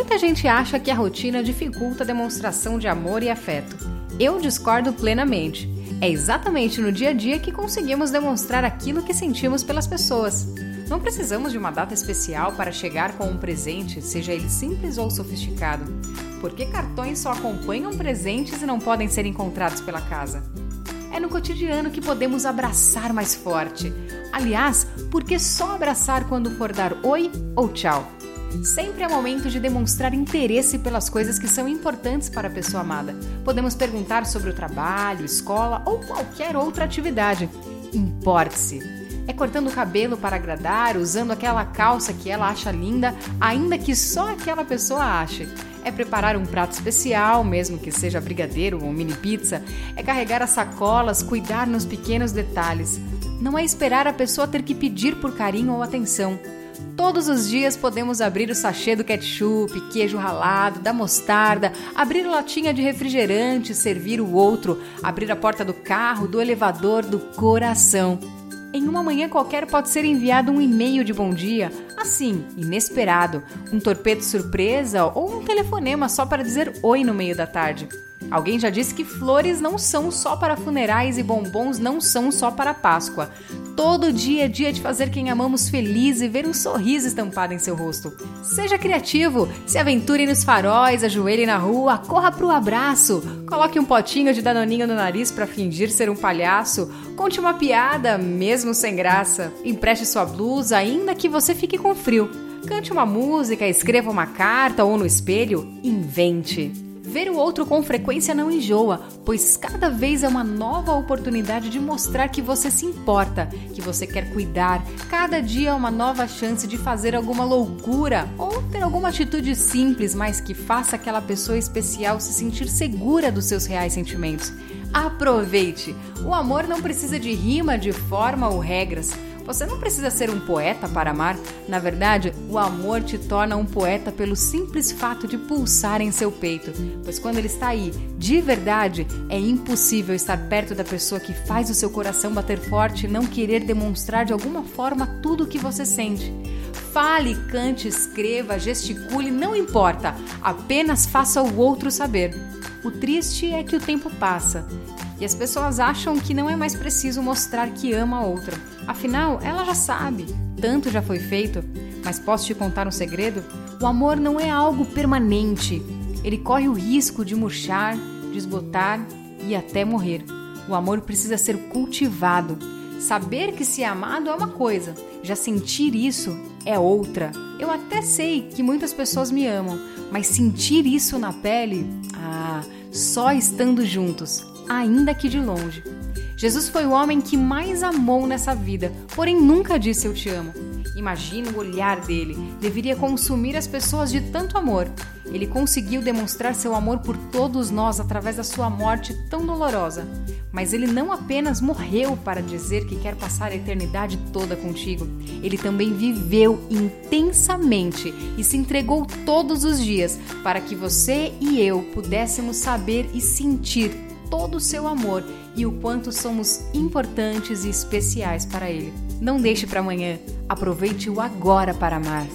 Muita gente acha que a rotina dificulta a demonstração de amor e afeto. Eu discordo plenamente. É exatamente no dia a dia que conseguimos demonstrar aquilo que sentimos pelas pessoas. Não precisamos de uma data especial para chegar com um presente, seja ele simples ou sofisticado. Porque cartões só acompanham presentes e não podem ser encontrados pela casa. É no cotidiano que podemos abraçar mais forte. Aliás, por que só abraçar quando for dar oi ou tchau? Sempre é momento de demonstrar interesse pelas coisas que são importantes para a pessoa amada. Podemos perguntar sobre o trabalho, escola ou qualquer outra atividade. Importe-se. É cortando o cabelo para agradar, usando aquela calça que ela acha linda, ainda que só aquela pessoa ache. É preparar um prato especial, mesmo que seja brigadeiro ou mini pizza. É carregar as sacolas, cuidar nos pequenos detalhes. Não é esperar a pessoa ter que pedir por carinho ou atenção. Todos os dias podemos abrir o sachê do ketchup, queijo ralado, da mostarda, abrir latinha de refrigerante, servir o outro, abrir a porta do carro, do elevador, do coração. Em uma manhã qualquer pode ser enviado um e-mail de bom dia, assim, inesperado, um torpedo surpresa ou um telefonema só para dizer oi no meio da tarde. Alguém já disse que flores não são só para funerais e bombons não são só para Páscoa. Todo dia é dia de fazer quem amamos feliz e ver um sorriso estampado em seu rosto. Seja criativo, se aventure nos faróis, ajoelhe na rua, corra pro abraço, coloque um potinho de danoninho no nariz para fingir ser um palhaço, conte uma piada, mesmo sem graça, empreste sua blusa, ainda que você fique com frio. Cante uma música, escreva uma carta ou no espelho, invente. Ver o outro com frequência não enjoa, pois cada vez é uma nova oportunidade de mostrar que você se importa, que você quer cuidar. Cada dia é uma nova chance de fazer alguma loucura ou ter alguma atitude simples, mas que faça aquela pessoa especial se sentir segura dos seus reais sentimentos. Aproveite! O amor não precisa de rima, de forma ou regras. Você não precisa ser um poeta para amar. Na verdade, o amor te torna um poeta pelo simples fato de pulsar em seu peito. Pois quando ele está aí, de verdade, é impossível estar perto da pessoa que faz o seu coração bater forte e não querer demonstrar de alguma forma tudo o que você sente. Fale, cante, escreva, gesticule, não importa, apenas faça o outro saber. O triste é que o tempo passa e as pessoas acham que não é mais preciso mostrar que ama a outra. Afinal, ela já sabe, tanto já foi feito. Mas posso te contar um segredo? O amor não é algo permanente. Ele corre o risco de murchar, desbotar e até morrer. O amor precisa ser cultivado. Saber que se é amado é uma coisa, já sentir isso é outra. Eu até sei que muitas pessoas me amam, mas sentir isso na pele, ah, só estando juntos ainda que de longe. Jesus foi o homem que mais amou nessa vida, porém nunca disse eu te amo. Imagina o olhar dele, deveria consumir as pessoas de tanto amor. Ele conseguiu demonstrar seu amor por todos nós através da sua morte tão dolorosa. Mas ele não apenas morreu para dizer que quer passar a eternidade toda contigo, ele também viveu intensamente e se entregou todos os dias para que você e eu pudéssemos saber e sentir todo o seu amor e o quanto somos importantes e especiais para Ele. Não deixe para amanhã, aproveite o agora para amar.